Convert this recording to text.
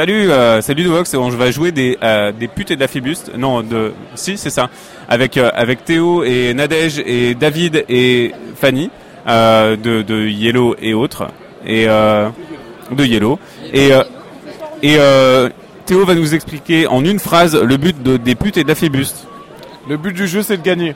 Salut, euh, salut Novox, on va jouer des, euh, des putes et de la fibuste. Non, de, si, c'est ça. Avec, euh, avec Théo et Nadège et David et Fanny, euh, de, de Yellow et autres. Et, euh, de Yellow. Et, et Théo va nous expliquer en une phrase le but de, des putes et de. Le but du jeu, c'est de gagner.